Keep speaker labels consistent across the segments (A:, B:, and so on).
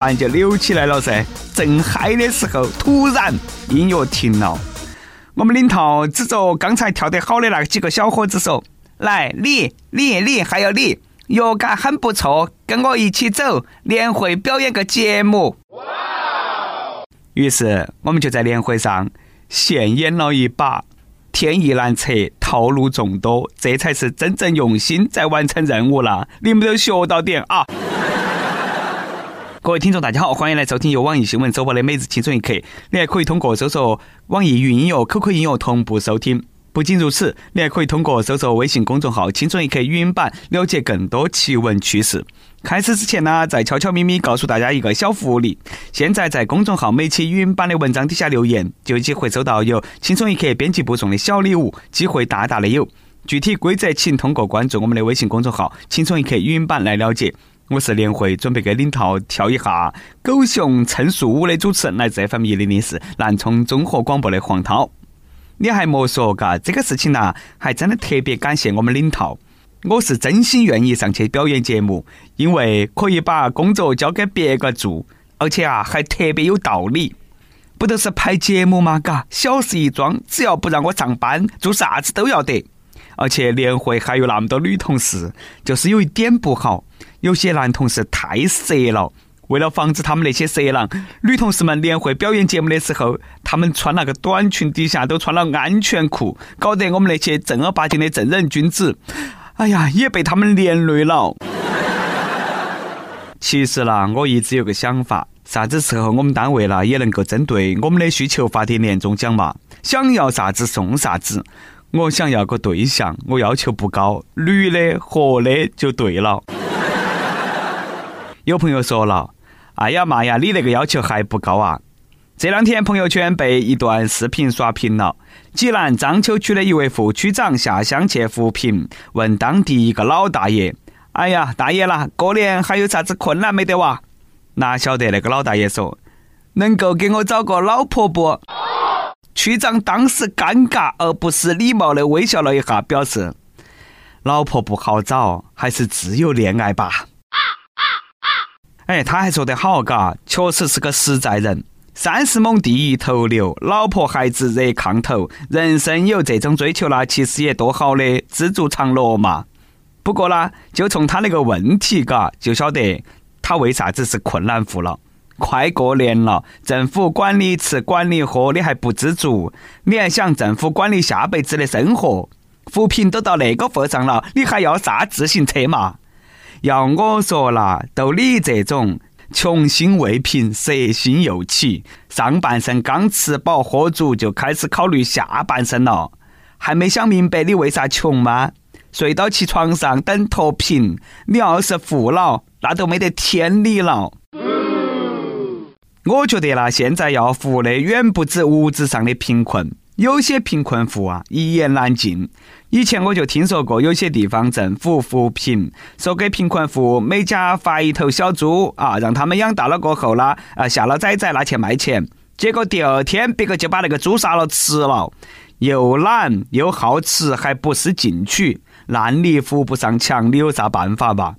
A: 然就扭起来了噻。正嗨的时候，突然音乐停了。我们领导指着刚才跳得好的那几个小伙子说：“来，你、你、你，还有你，乐感很不错，跟我一起走，年会表演个节目。”于是我们就在年会上现演了一把。天意难测，套路众多，这才是真正用心在完成任务了。你们都学到点啊！各位听众，大家好，欢迎来收听由网易新闻首播的《每日轻松一刻》。你还可以通过搜索网易云音乐、QQ 音乐同步收听。不仅如此，你还可以通过搜索微信公众号“轻松一刻”语音版了解更多奇闻趣事。开始之前呢，再悄悄咪咪告诉大家一个小福利：现在在公众号每期语音版的文章底下留言，就有机会收到由轻松一刻编辑部送的小礼物，机会大大的有。具体规则请通过关注我们的微信公众号“轻松一刻”语音版来了解。我是年会准备给领导跳一下狗熊称树舞的主持人，来自 FM 一零零四南充综合广播的黄涛。你还莫说，嘎，这个事情呢，还真的特别感谢我们领导。我是真心愿意上去表演节目，因为可以把工作交给别个做，而且啊，还特别有道理。不都是拍节目吗？嘎，小事一桩，只要不让我上班，做啥子都要得。而且年会还有那么多女同事，就是有一点不好，有些男同事太色了。为了防止他们那些色狼，女同事们年会表演节目的时候，他们穿那个短裙底下都穿了安全裤，搞得我们那些正儿八经的正人君子，哎呀，也被他们连累了。其实啦，我一直有个想法，啥子时候我们单位啦也能够针对我们的需求发点年终奖嘛？想要啥子送啥子。我想要个对象，我要求不高，女的、活的就对了。有朋友说了：“哎呀妈呀，你那个要求还不高啊！”这两天朋友圈被一段视频刷屏了。济南章丘区的一位副区长下乡去扶贫，问当地一个老大爷：“哎呀，大爷啦，过年还有啥子困难没得哇？”哪晓得那个老大爷说：“能够给我找个老婆不？”区长当时尴尬而不失礼貌的微笑了一下，表示：“老婆不好找，还是自由恋爱吧。”哎，他还说得好，嘎，确实是个实在人。三十亩地一头牛，老婆孩子热炕头，人生有这种追求啦，其实也多好的，知足常乐嘛。不过啦，就从他那个问题，嘎，就晓得他为啥子是困难户了。快过年了，政府管你吃管你喝，你还不知足？你还想政府管你下辈子的生活？扶贫都到那个份上了，你还要啥自行车嘛？要我说啦，都你这种穷心未平，色心又起，上半身刚吃饱喝足，就开始考虑下半身了，还没想明白你为啥穷吗？睡到起床上等脱贫，你要是富了，那都没得天理了。我觉得啦，现在要扶的远不止物质上的贫困，有些贫困户啊一言难尽。以前我就听说过，有些地方政府扶贫，说给贫困户每家发一头小猪啊，让他们养大了过后啦，啊下了崽崽拿去卖钱。结果第二天，别个就把那个猪杀了吃了，又懒又好吃，还不思进取，烂泥扶不上墙，你有啥办法吧？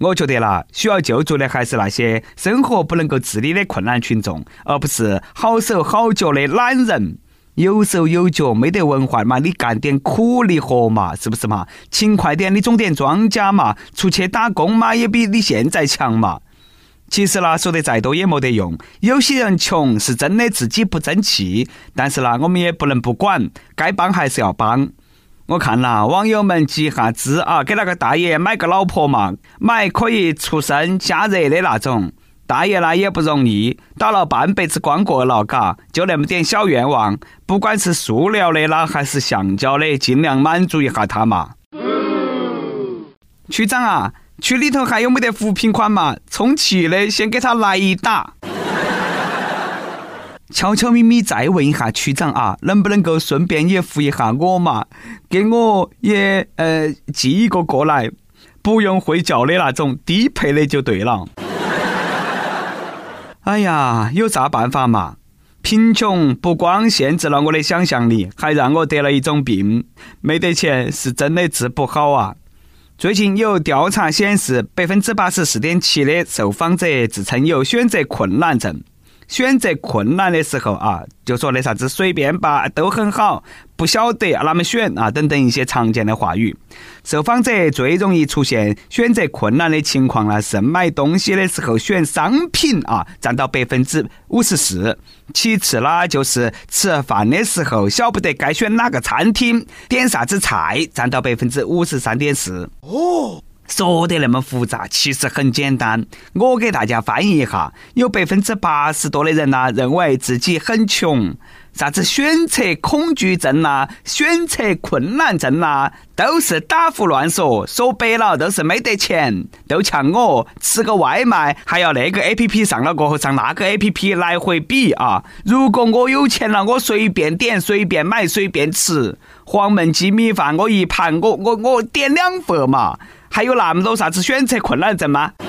A: 我觉得啦，需要救助的还是那些生活不能够自理的困难群众，而不是好手好脚的懒人。有手有脚没得文化嘛，你干点苦力活嘛，是不是嘛？勤快点，你种点庄稼嘛，出去打工嘛，也比你现在强嘛。其实啦，说得再多也没得用。有些人穷是真的自己不争气，但是啦，我们也不能不管，该帮还是要帮。我看啦，网友们集下资啊，给那个大爷买个老婆嘛，买可以出生加热的那种。大爷呢也不容易，打了半辈子光棍了，嘎，就那么点小愿望，不管是塑料的啦还是橡胶的，尽量满足一下他嘛。区长啊，区里头还有没得扶贫款嘛？充气的，先给他来一打。悄悄咪咪再问一下区长啊，能不能够顺便也扶一下我嘛？给我也呃寄一个过来，不用会叫的那种，低配的就对了。哎呀，有啥办法嘛？贫穷不光限制了我的想象力，还让我得了一种病，没得钱是真的治不好啊。最近有调查显示，百分之八十四点七的受访者自称有选择困难症。选择困难的时候啊，就说那啥子随便吧，都很好，不晓得哪么选啊，等等一些常见的话语。受访者最容易出现选择困难的情况呢，是买东西的时候选商品啊，占到百分之五十四。其次呢，就是吃饭的时候晓不得该选哪个餐厅，点啥子菜，占到百分之五十三点四。哦。说得那么复杂，其实很简单。我给大家翻译一下：有百分之八十多的人呐，认为自己很穷，啥子选择恐惧症呐、选择困难症呐，都是打胡乱说。说白了，都是没得钱。都像我吃个外卖，还要那个 A P P 上了过后上那个 A P P 来回比啊。如果我有钱了，我随便点、随便买、随便吃。黄焖鸡米饭，我一盘，我我我点两份嘛。还有那么多啥子选择困难症吗？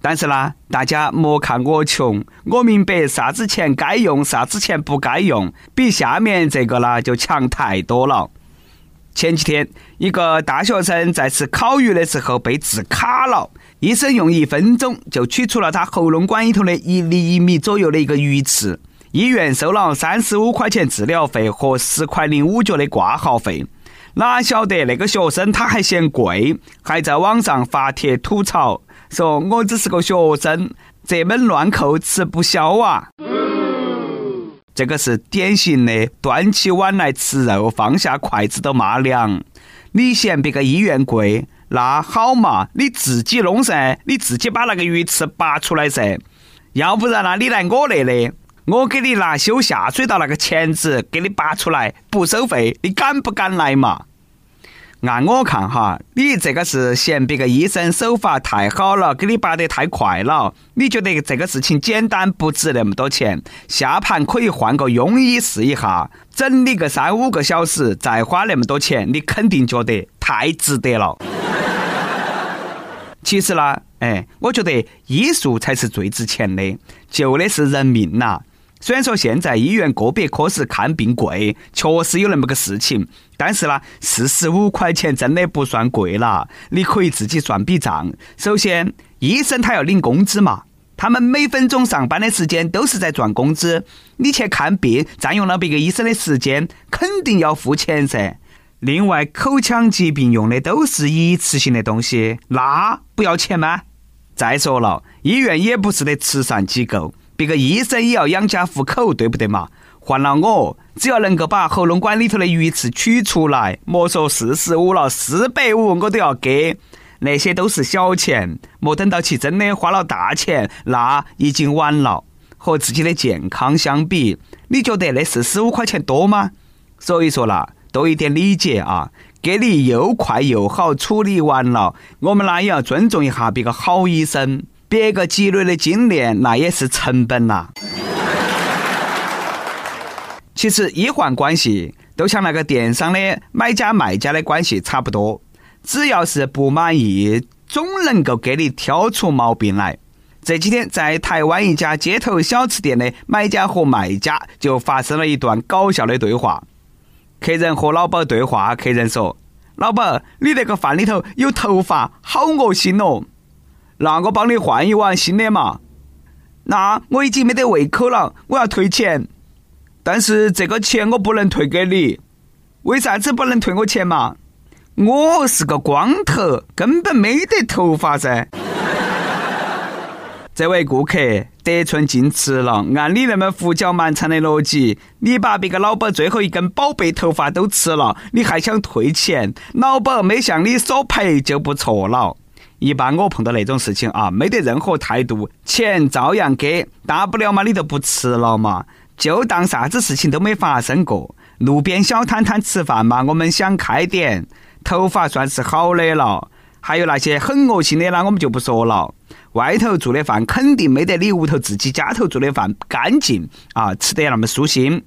A: 但是呢，大家莫看我穷，我明白啥子钱该用，啥子钱不该用，比下面这个呢就强太多了。前几天，一个大学生在吃烤鱼的时候被治卡了，医生用一分钟就取出了他喉咙管里头的一厘米左右的一个鱼刺，医院收了三十五块钱治疗费和十块零五角的挂号费。哪晓得那个学生他还嫌贵，还在网上发帖吐槽，说我只是个学生，这门乱扣吃不消啊！这个是典型的端起碗来吃肉，放下筷子都骂娘。你嫌别个医院贵，那好嘛，你自己弄噻，你自己把那个鱼刺拔出来噻。要不然呢，你来我那里，我给你拿修下水道那个钳子给你拔出来，不收费，你敢不敢来嘛？按我看哈，你这个是嫌别个医生手法太好了，给你拔得太快了。你觉得这个事情简单，不值那么多钱，下盘可以换个庸医试一下，整理个三五个小时，再花那么多钱，你肯定觉得太值得了。其实呢，哎，我觉得医术才是最值钱的，救的是人命呐。虽然说现在医院个别科室看病贵，确实有那么个事情，但是呢，四十五块钱真的不算贵了。你可以自己算笔账。首先，医生他要领工资嘛，他们每分钟上班的时间都是在赚工资。你去看病，占用了别个医生的时间，肯定要付钱噻。另外，口腔疾病用的都是一次性的东西，那不要钱吗？再说了，医院也不是的慈善机构。别个医生也要养家糊口，对不对嘛？换了我，只要能够把喉咙管里头的鱼刺取出来，莫说四十五了，四百五我都要给。那些都是小钱，莫等到起真的花了大钱，那已经晚了。和自己的健康相比，你觉得那四十五块钱多吗？所以说啦，多一点理解啊，给你又快又好处理完了，我们呢也要尊重一下别个好医生。别个积累的经验，那也是成本呐。其实医患关系都像那个电商的买家卖家的关系差不多，只要是不满意，总能够给你挑出毛病来。这几天在台湾一家街头小吃店的买家和卖家就发生了一段搞笑的对话。客人和老板对话，客人说：“老板，你那个饭里头有头发，好恶心哦。”那我帮你换一碗新的嘛。那我已经没得胃口了，我要退钱。但是这个钱我不能退给你，为啥子不能退我钱嘛？我是个光头，根本没得头发噻。这位顾客得寸进尺了，按你那么胡搅蛮缠的逻辑，你把别个老板最后一根宝贝头发都吃了，你还想退钱？老板没向你索赔就不错了。一般我碰到那种事情啊，没得任何态度，钱照样给，大不了嘛，你都不吃了嘛，就当啥子事情都没发生过。路边小摊摊吃饭嘛，我们想开点，头发算是好的了。还有那些很恶心的那我们就不说了。外头做的饭肯定没得你屋头自己家头做的饭干净啊，吃得那么舒心。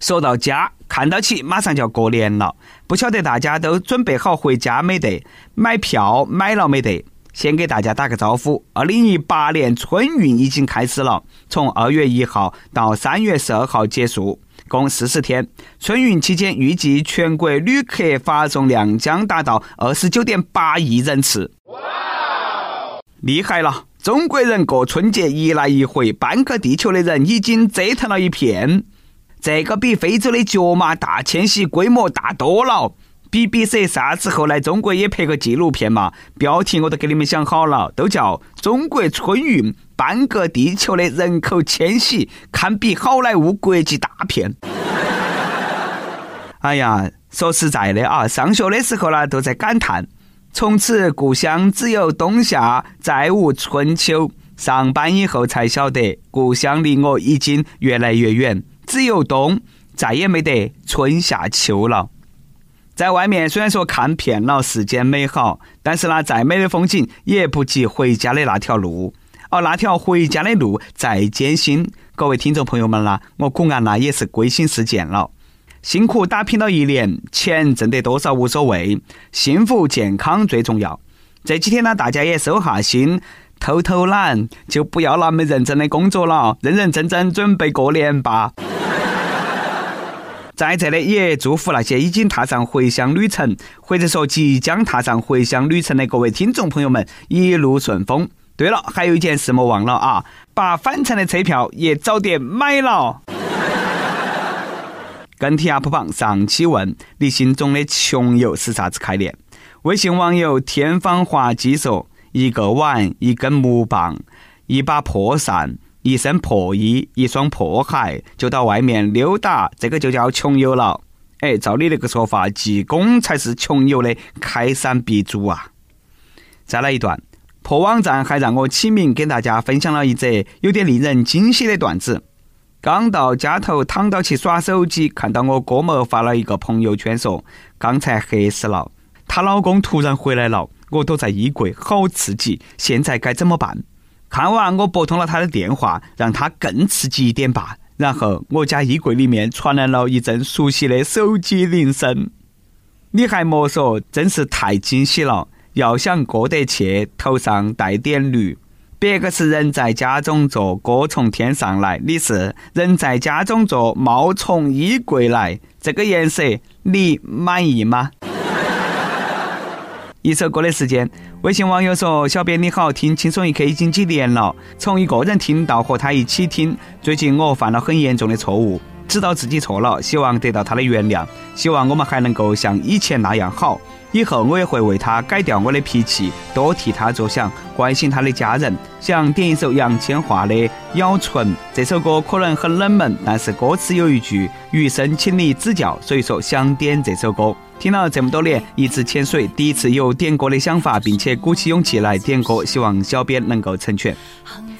A: 说到家，看到起马上就要过年了，不晓得大家都准备好回家没得？买票买了没得？先给大家打个招呼，二零一八年春运已经开始了，从二月一号到三月十二号结束。共四十天。春运期间，预计全国旅客发送量将达到二十九点八亿人次。哇！厉害了！中国人过春节一来一回，半个地球的人已经折腾了一片。这个比非洲的角马大迁徙规模大多了。BBC 啥时候来中国也拍个纪录片嘛？标题我都给你们想好了，都叫《中国春运半个地球的人口迁徙》，堪比好莱坞国际大片。哎呀，说实在的啊，上学的时候呢，都在感叹，从此故乡只有冬夏，再无春秋。上班以后才晓得，故乡离我已经越来越远，只有冬，再也没得春夏秋了。在外面虽然说看遍了世间美好，但是呢，再美的风景也不及回家的那条路。而那条回家的路再艰辛，各位听众朋友们啦，我古安呢也是归心似箭了。辛苦打拼了一年，钱挣得多少无所谓，幸福健康最重要。这几天呢，大家也收下心，偷偷懒，就不要那么认真的工作了，认认真真准备过年吧。在这里也祝福那些已经踏上回乡旅程，或者说即将踏上回乡旅程的各位听众朋友们一路顺风。对了，还有一件事莫忘了啊，把返程的车票也早点买了。跟帖 UP 榜上期问：你心中的穷游是啥子概念？微信网友天方华稽说：一个碗，一根木棒，一把破扇。一身破衣，一双破鞋，就到外面溜达，这个就叫穷游了。哎，照你那个说法，济公才是穷游的开山鼻祖啊！再来一段，破网站还让我起名给大家分享了一则有点令人惊喜的段子。刚到家头躺到去耍手机，看到我哥们发了一个朋友圈，说刚才黑死了，她老公突然回来了，我躲在衣柜，好刺激，现在该怎么办？看完，我拨通了他的电话，让他更刺激一点吧。然后我家衣柜里面传来了一阵熟悉的手机铃声。你还莫说，真是太惊喜了！要想过得去，头上戴点绿。别个是人在家中坐，锅从天上来；你是人在家中坐，猫从衣柜来。这个颜色你满意吗？一首歌的时间。微信网友说：“小编你好，听轻松一刻已经几年了，从一个人听到和他一起听。最近我犯了很严重的错误，知道自己错了，希望得到他的原谅，希望我们还能够像以前那样好。以后我也会为他改掉我的脾气，多替他着想，关心他的家人。想点一首杨千嬅的《咬唇》，这首歌可能很冷门，但是歌词有一句‘余生请你指教’，所以说想点这首歌。”听了这么多年，一直潜水，第一次有点歌的想法，并且鼓起勇气来点歌，希望小编能够成全。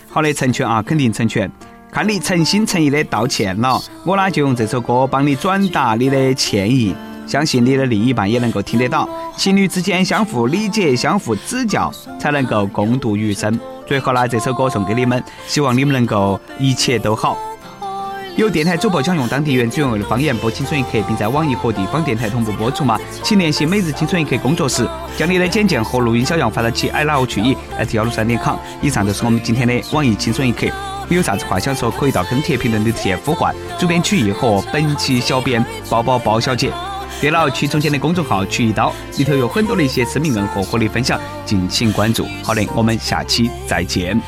A: 好的，成全啊，肯定成全。看你诚心诚意的道歉了，我呢就用这首歌帮你转达你的歉意，相信你的另一半也能够听得到。情侣之间相互理解、相互指教，才能够共度余生。最后呢，这首歌送给你们，希望你们能够一切都好。有电台主播想用当地原汁原味的方言播《青春一刻》，并在网易和地方电台同步播出吗？请联系每日青春一刻工作室，将你的简介和录音小样发到其 i love 曲艺 at 幺六三点 com。以上就是我们今天的网易青春一刻。你有啥子话想说，可以到跟帖评论里直接呼唤主编曲艺和本期小编包包包小姐。对了，曲中间的公众号曲一刀里头有很多的一些生命硬货和你分享，敬请关注。好的，我们下期再见。